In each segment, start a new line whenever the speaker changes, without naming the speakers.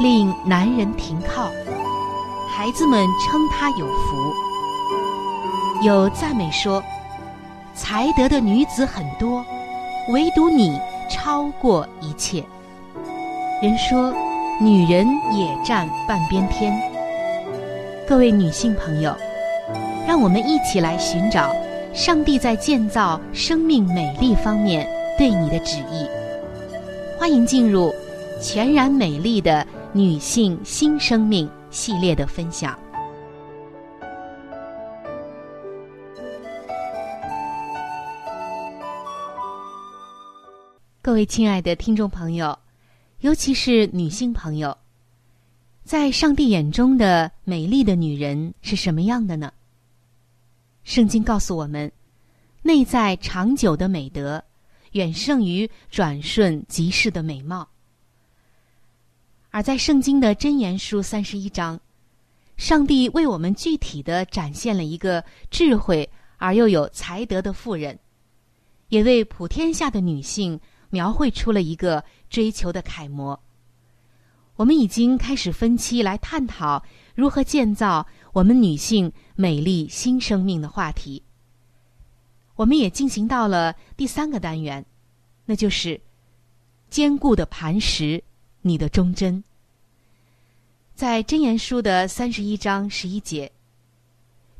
令男人停靠，孩子们称他有福。有赞美说，才德的女子很多，唯独你超过一切。人说，女人也占半边天。各位女性朋友，让我们一起来寻找上帝在建造生命美丽方面对你的旨意。欢迎进入全然美丽的。女性新生命系列的分享。各位亲爱的听众朋友，尤其是女性朋友，在上帝眼中的美丽的女人是什么样的呢？圣经告诉我们，内在长久的美德，远胜于转瞬即逝的美貌。而在圣经的箴言书三十一章，上帝为我们具体的展现了一个智慧而又有才德的妇人，也为普天下的女性描绘出了一个追求的楷模。我们已经开始分期来探讨如何建造我们女性美丽新生命的话题。我们也进行到了第三个单元，那就是坚固的磐石。你的忠贞，在箴言书的三十一章十一节，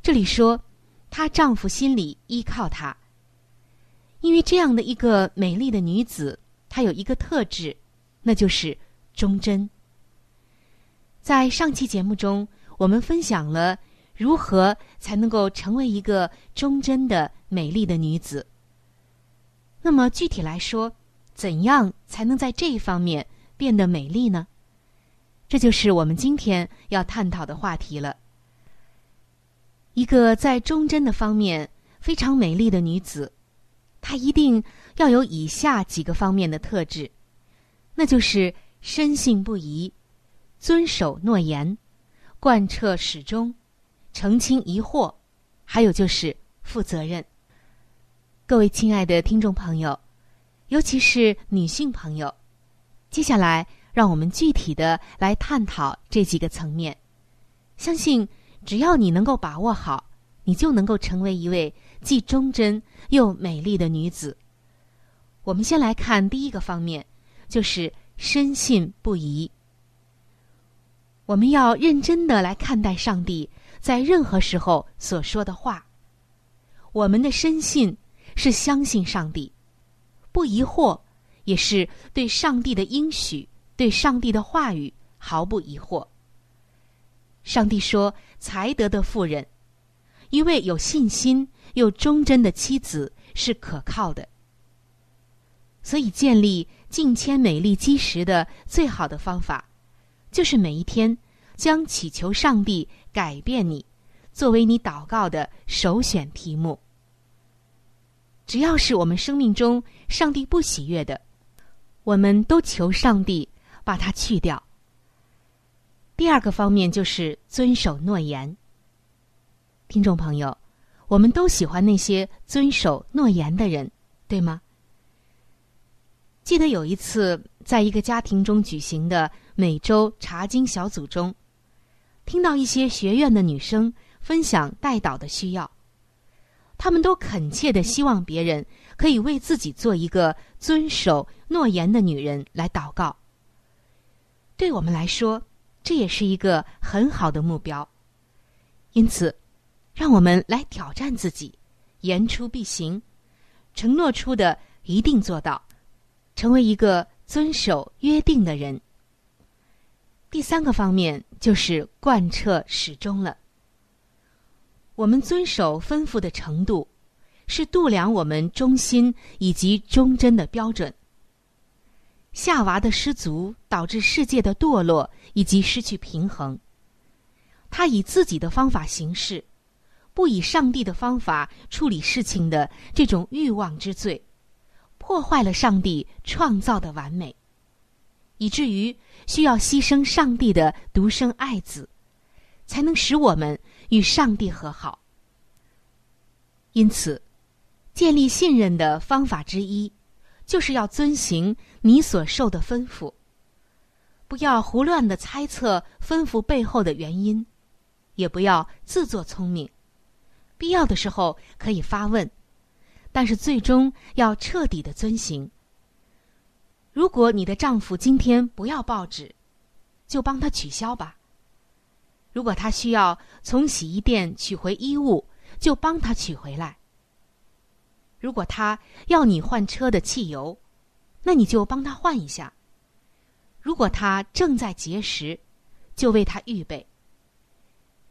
这里说，她丈夫心里依靠她，因为这样的一个美丽的女子，她有一个特质，那就是忠贞。在上期节目中，我们分享了如何才能够成为一个忠贞的美丽的女子。那么具体来说，怎样才能在这一方面？变得美丽呢？这就是我们今天要探讨的话题了。一个在忠贞的方面非常美丽的女子，她一定要有以下几个方面的特质，那就是深信不疑、遵守诺言、贯彻始终、澄清疑惑，还有就是负责任。各位亲爱的听众朋友，尤其是女性朋友。接下来，让我们具体的来探讨这几个层面。相信只要你能够把握好，你就能够成为一位既忠贞又美丽的女子。我们先来看第一个方面，就是深信不疑。我们要认真的来看待上帝在任何时候所说的话。我们的深信是相信上帝，不疑惑，也是对上帝的应许、对上帝的话语毫不疑惑。上帝说：“才德的妇人，一位有信心又忠贞的妻子是可靠的。”所以，建立敬谦美丽基石的最好的方法，就是每一天将祈求上帝改变你，作为你祷告的首选题目。只要是我们生命中上帝不喜悦的，我们都求上帝把它去掉。第二个方面就是遵守诺言。听众朋友，我们都喜欢那些遵守诺言的人，对吗？记得有一次，在一个家庭中举行的每周查经小组中，听到一些学院的女生分享带导的需要，他们都恳切的希望别人可以为自己做一个遵守诺言的女人来祷告。对我们来说，这也是一个很好的目标。因此，让我们来挑战自己，言出必行，承诺出的一定做到。成为一个遵守约定的人。第三个方面就是贯彻始终了。我们遵守吩咐的程度，是度量我们忠心以及忠贞的标准。夏娃的失足导致世界的堕落以及失去平衡。他以自己的方法行事，不以上帝的方法处理事情的这种欲望之罪。破坏了上帝创造的完美，以至于需要牺牲上帝的独生爱子，才能使我们与上帝和好。因此，建立信任的方法之一，就是要遵行你所受的吩咐，不要胡乱的猜测吩咐背后的原因，也不要自作聪明，必要的时候可以发问。但是最终要彻底的遵行。如果你的丈夫今天不要报纸，就帮他取消吧。如果他需要从洗衣店取回衣物，就帮他取回来。如果他要你换车的汽油，那你就帮他换一下。如果他正在节食，就为他预备，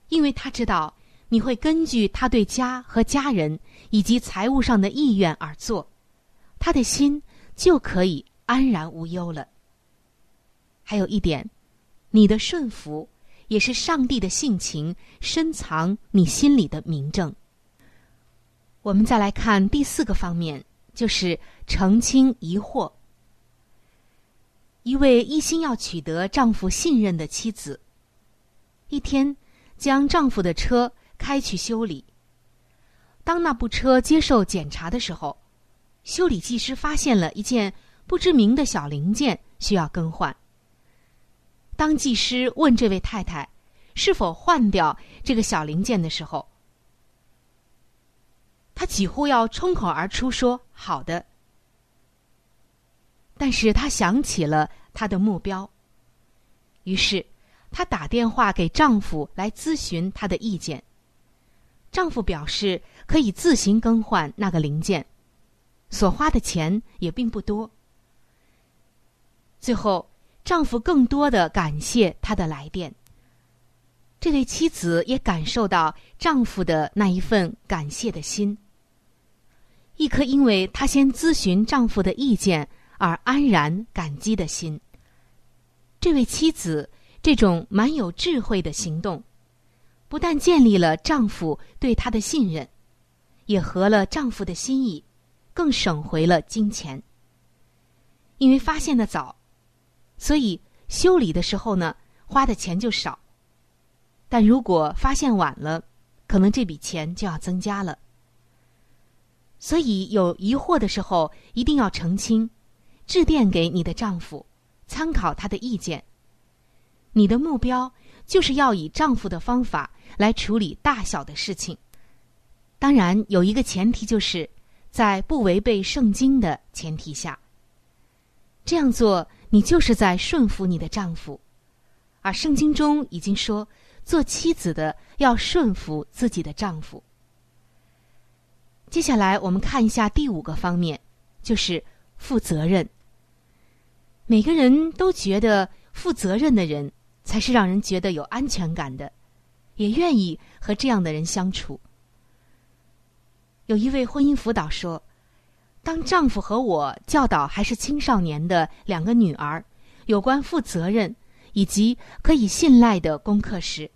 因为他知道。你会根据他对家和家人以及财务上的意愿而做，他的心就可以安然无忧了。还有一点，你的顺服也是上帝的性情深藏你心里的明证。我们再来看第四个方面，就是澄清疑惑。一位一心要取得丈夫信任的妻子，一天将丈夫的车。开去修理。当那部车接受检查的时候，修理技师发现了一件不知名的小零件需要更换。当技师问这位太太是否换掉这个小零件的时候，他几乎要冲口而出说：“好的。”但是他想起了他的目标，于是她打电话给丈夫来咨询他的意见。丈夫表示可以自行更换那个零件，所花的钱也并不多。最后，丈夫更多的感谢她的来电。这位妻子也感受到丈夫的那一份感谢的心，一颗因为她先咨询丈夫的意见而安然感激的心。这位妻子这种蛮有智慧的行动。不但建立了丈夫对她的信任，也合了丈夫的心意，更省回了金钱。因为发现的早，所以修理的时候呢，花的钱就少。但如果发现晚了，可能这笔钱就要增加了。所以有疑惑的时候，一定要澄清，致电给你的丈夫，参考他的意见。你的目标就是要以丈夫的方法。来处理大小的事情，当然有一个前提，就是在不违背圣经的前提下。这样做，你就是在顺服你的丈夫，而圣经中已经说，做妻子的要顺服自己的丈夫。接下来，我们看一下第五个方面，就是负责任。每个人都觉得负责任的人才是让人觉得有安全感的，也愿意和这样的人相处。有一位婚姻辅导说：“当丈夫和我教导还是青少年的两个女儿有关负责任以及可以信赖的功课时，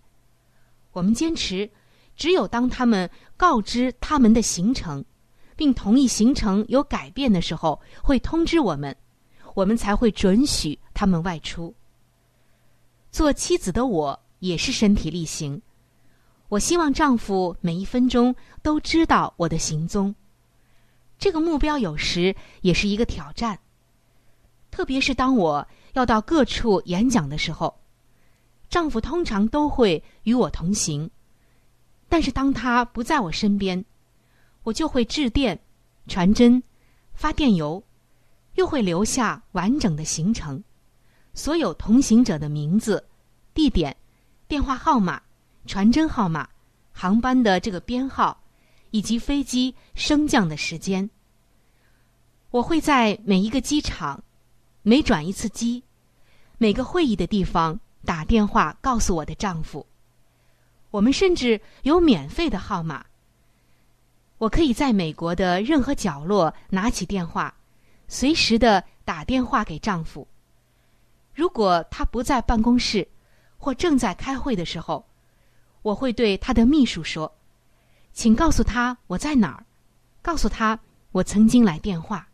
我们坚持，只有当他们告知他们的行程，并同意行程有改变的时候，会通知我们，我们才会准许他们外出。做妻子的我也是身体力行。”我希望丈夫每一分钟都知道我的行踪。这个目标有时也是一个挑战，特别是当我要到各处演讲的时候，丈夫通常都会与我同行。但是当他不在我身边，我就会致电、传真、发电邮，又会留下完整的行程，所有同行者的名字、地点、电话号码。传真号码、航班的这个编号，以及飞机升降的时间。我会在每一个机场、每转一次机、每个会议的地方打电话告诉我的丈夫。我们甚至有免费的号码。我可以在美国的任何角落拿起电话，随时的打电话给丈夫。如果他不在办公室或正在开会的时候。我会对他的秘书说：“请告诉他我在哪儿，告诉他我曾经来电话。”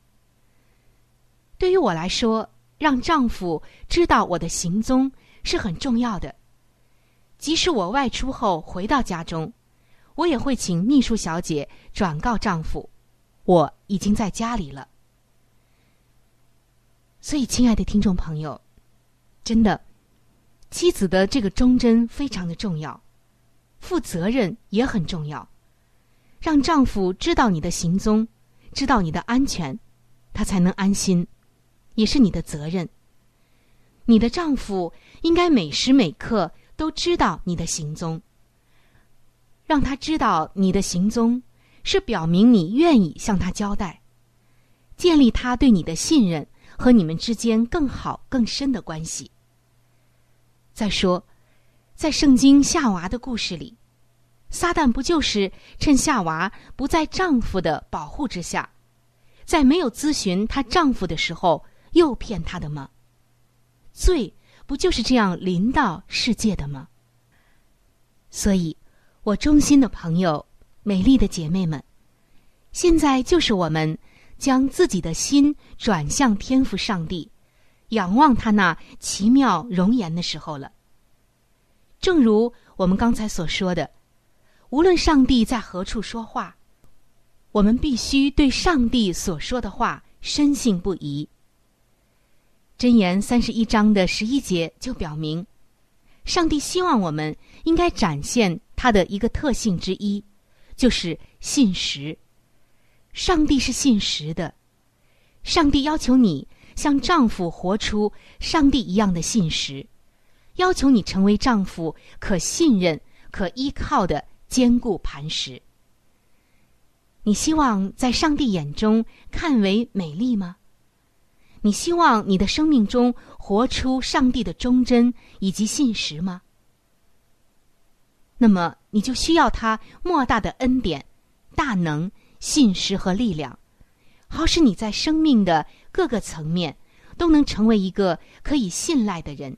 对于我来说，让丈夫知道我的行踪是很重要的。即使我外出后回到家中，我也会请秘书小姐转告丈夫，我已经在家里了。所以，亲爱的听众朋友，真的，妻子的这个忠贞非常的重要。负责任也很重要，让丈夫知道你的行踪，知道你的安全，他才能安心，也是你的责任。你的丈夫应该每时每刻都知道你的行踪，让他知道你的行踪，是表明你愿意向他交代，建立他对你的信任和你们之间更好更深的关系。再说。在圣经夏娃的故事里，撒旦不就是趁夏娃不在丈夫的保护之下，在没有咨询她丈夫的时候诱骗她的吗？罪不就是这样临到世界的吗？所以，我衷心的朋友、美丽的姐妹们，现在就是我们将自己的心转向天赋上帝，仰望他那奇妙容颜的时候了。正如我们刚才所说的，无论上帝在何处说话，我们必须对上帝所说的话深信不疑。箴言三十一章的十一节就表明，上帝希望我们应该展现他的一个特性之一，就是信实。上帝是信实的，上帝要求你像丈夫活出上帝一样的信实。要求你成为丈夫可信任、可依靠的坚固磐石。你希望在上帝眼中看为美丽吗？你希望你的生命中活出上帝的忠贞以及信实吗？那么你就需要他莫大的恩典、大能、信实和力量，好使你在生命的各个层面都能成为一个可以信赖的人。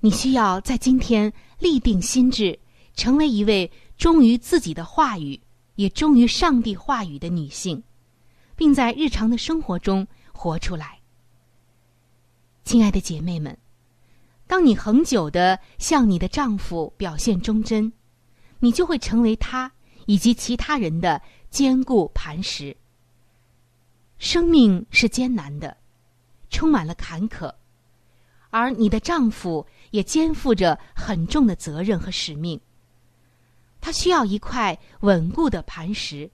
你需要在今天立定心志，成为一位忠于自己的话语，也忠于上帝话语的女性，并在日常的生活中活出来。亲爱的姐妹们，当你恒久的向你的丈夫表现忠贞，你就会成为他以及其他人的坚固磐石。生命是艰难的，充满了坎坷。而你的丈夫也肩负着很重的责任和使命，他需要一块稳固的磐石，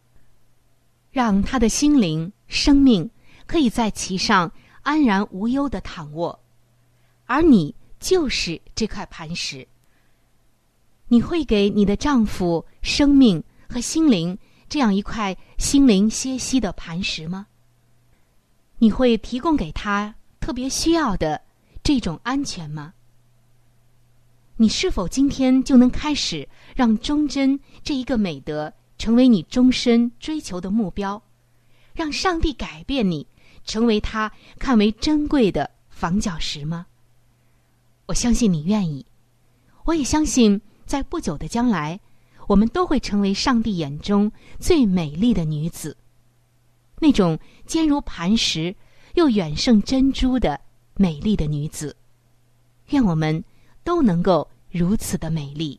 让他的心灵、生命可以在其上安然无忧的躺卧，而你就是这块磐石。你会给你的丈夫生命和心灵这样一块心灵歇息的磐石吗？你会提供给他特别需要的这种安全吗？你是否今天就能开始让忠贞这一个美德成为你终身追求的目标，让上帝改变你，成为他看为珍贵的房角石吗？我相信你愿意，我也相信，在不久的将来，我们都会成为上帝眼中最美丽的女子，那种坚如磐石又远胜珍珠的美丽的女子。愿我们。都能够如此的美丽。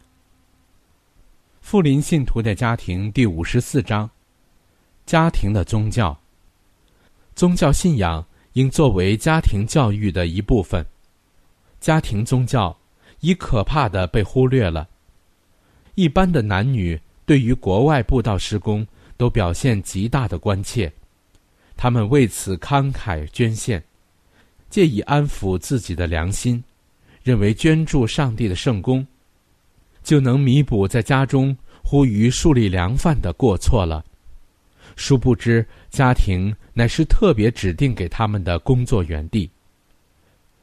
富林信徒的家庭第五十四章：家庭的宗教。宗教信仰应作为家庭教育的一部分。家庭宗教已可怕的被忽略了。一般的男女对于国外布道施工都表现极大的关切，他们为此慷慨捐献。借以安抚自己的良心，认为捐助上帝的圣功，就能弥补在家中忽于树立良范的过错了。殊不知，家庭乃是特别指定给他们的工作园地，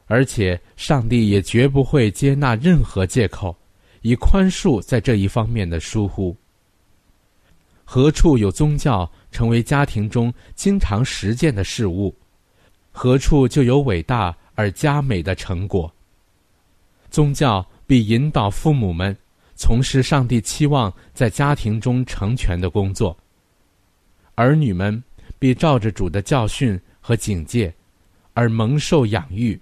而且上帝也绝不会接纳任何借口，以宽恕在这一方面的疏忽。何处有宗教成为家庭中经常实践的事物？何处就有伟大而佳美的成果？宗教必引导父母们从事上帝期望在家庭中成全的工作，儿女们必照着主的教训和警戒而蒙受养育。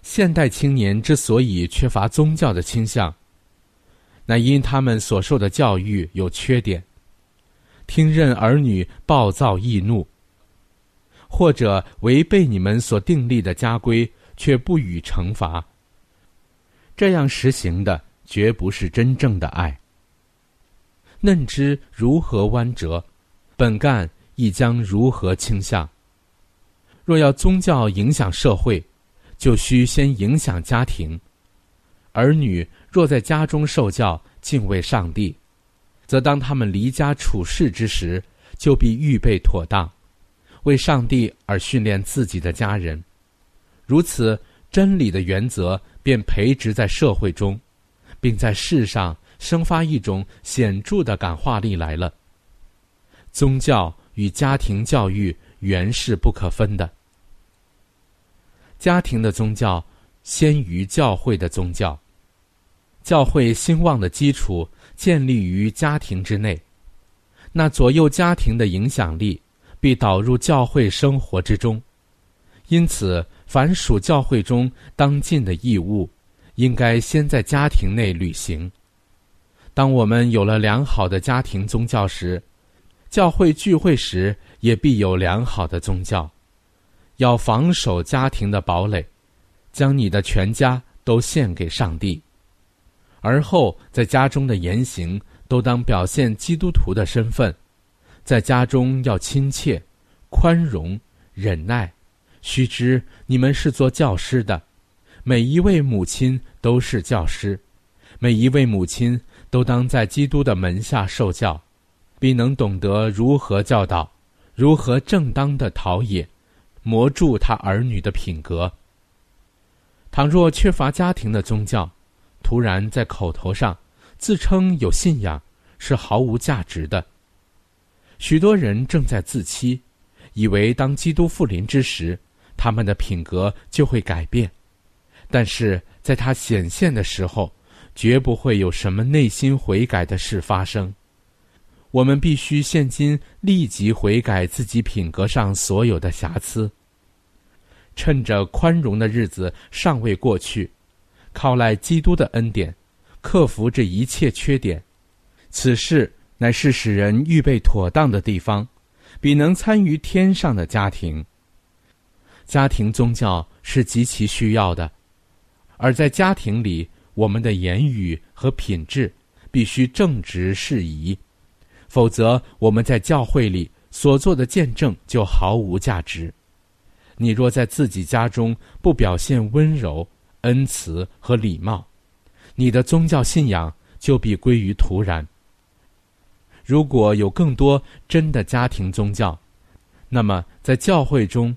现代青年之所以缺乏宗教的倾向，乃因他们所受的教育有缺点，听任儿女暴躁易怒。或者违背你们所订立的家规，却不予惩罚。这样实行的绝不是真正的爱。嫩枝如何弯折，本干亦将如何倾向。若要宗教影响社会，就需先影响家庭。儿女若在家中受教敬畏上帝，则当他们离家处事之时，就必预备妥当。为上帝而训练自己的家人，如此真理的原则便培植在社会中，并在世上生发一种显著的感化力来了。宗教与家庭教育原是不可分的。家庭的宗教先于教会的宗教，教会兴旺的基础建立于家庭之内，那左右家庭的影响力必导入教会生活之中。因此，凡属教会中当尽的义务，应该先在家庭内履行。当我们有了良好的家庭宗教时，教会聚会时也必有良好的宗教。要防守家庭的堡垒，将你的全家都献给上帝。而后，在家中的言行都当表现基督徒的身份，在家中要亲切、宽容、忍耐。须知你们是做教师的，每一位母亲都是教师，每一位母亲都当在基督的门下受教，必能懂得如何教导，如何正当的陶冶、磨铸他儿女的品格。倘若缺乏家庭的宗教，突然在口头上自称有信仰，是毫无价值的。许多人正在自欺，以为当基督复临之时，他们的品格就会改变，但是在他显现的时候，绝不会有什么内心悔改的事发生。我们必须现今立即悔改自己品格上所有的瑕疵，趁着宽容的日子尚未过去。靠赖基督的恩典，克服这一切缺点，此事乃是使人预备妥当的地方，比能参与天上的家庭。家庭宗教是极其需要的，而在家庭里，我们的言语和品质必须正直适宜，否则我们在教会里所做的见证就毫无价值。你若在自己家中不表现温柔，恩慈和礼貌，你的宗教信仰就必归于徒然。如果有更多真的家庭宗教，那么在教会中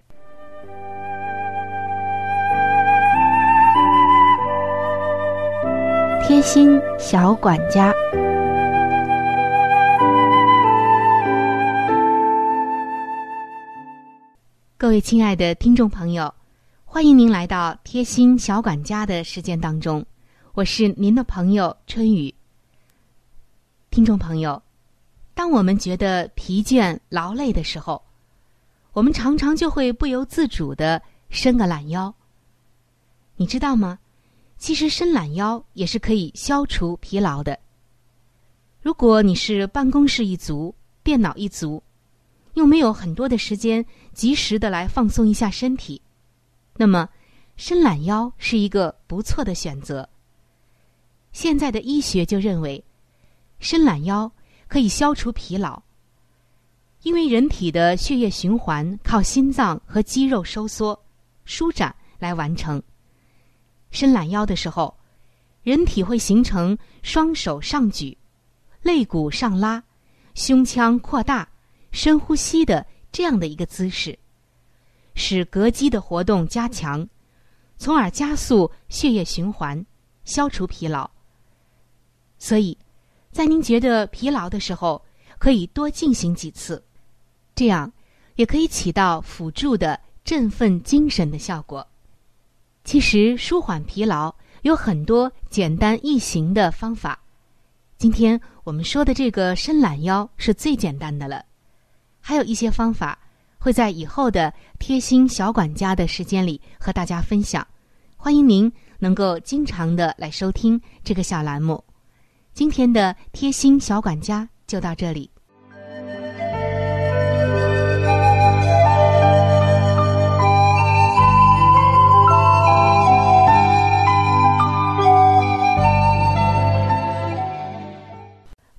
贴心小管家，各位亲爱的听众朋友。欢迎您来到贴心小管家的时间当中，我是您的朋友春雨。听众朋友，当我们觉得疲倦劳累的时候，我们常常就会不由自主的伸个懒腰。你知道吗？其实伸懒腰也是可以消除疲劳的。如果你是办公室一族、电脑一族，又没有很多的时间及时的来放松一下身体。那么，伸懒腰是一个不错的选择。现在的医学就认为，伸懒腰可以消除疲劳，因为人体的血液循环靠心脏和肌肉收缩、舒展来完成。伸懒腰的时候，人体会形成双手上举、肋骨上拉、胸腔扩大、深呼吸的这样的一个姿势。使膈肌的活动加强，从而加速血液循环，消除疲劳。所以，在您觉得疲劳的时候，可以多进行几次，这样也可以起到辅助的振奋精神的效果。其实，舒缓疲劳有很多简单易行的方法。今天我们说的这个伸懒腰是最简单的了，还有一些方法。会在以后的贴心小管家的时间里和大家分享，欢迎您能够经常的来收听这个小栏目。今天的贴心小管家就到这里。